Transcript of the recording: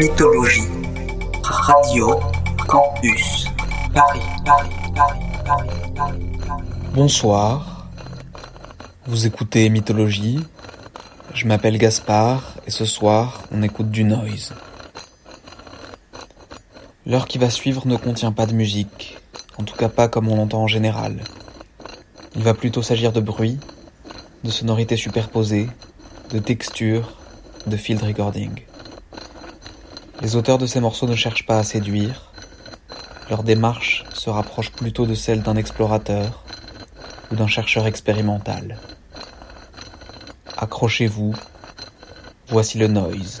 Mythologie. Radio Campus. Paris. Bonsoir. Vous écoutez Mythologie. Je m'appelle Gaspard et ce soir, on écoute du noise. L'heure qui va suivre ne contient pas de musique, en tout cas pas comme on l'entend en général. Il va plutôt s'agir de bruit, de sonorités superposées, de textures, de field recording. Les auteurs de ces morceaux ne cherchent pas à séduire, leur démarche se rapproche plutôt de celle d'un explorateur ou d'un chercheur expérimental. Accrochez-vous, voici le noise.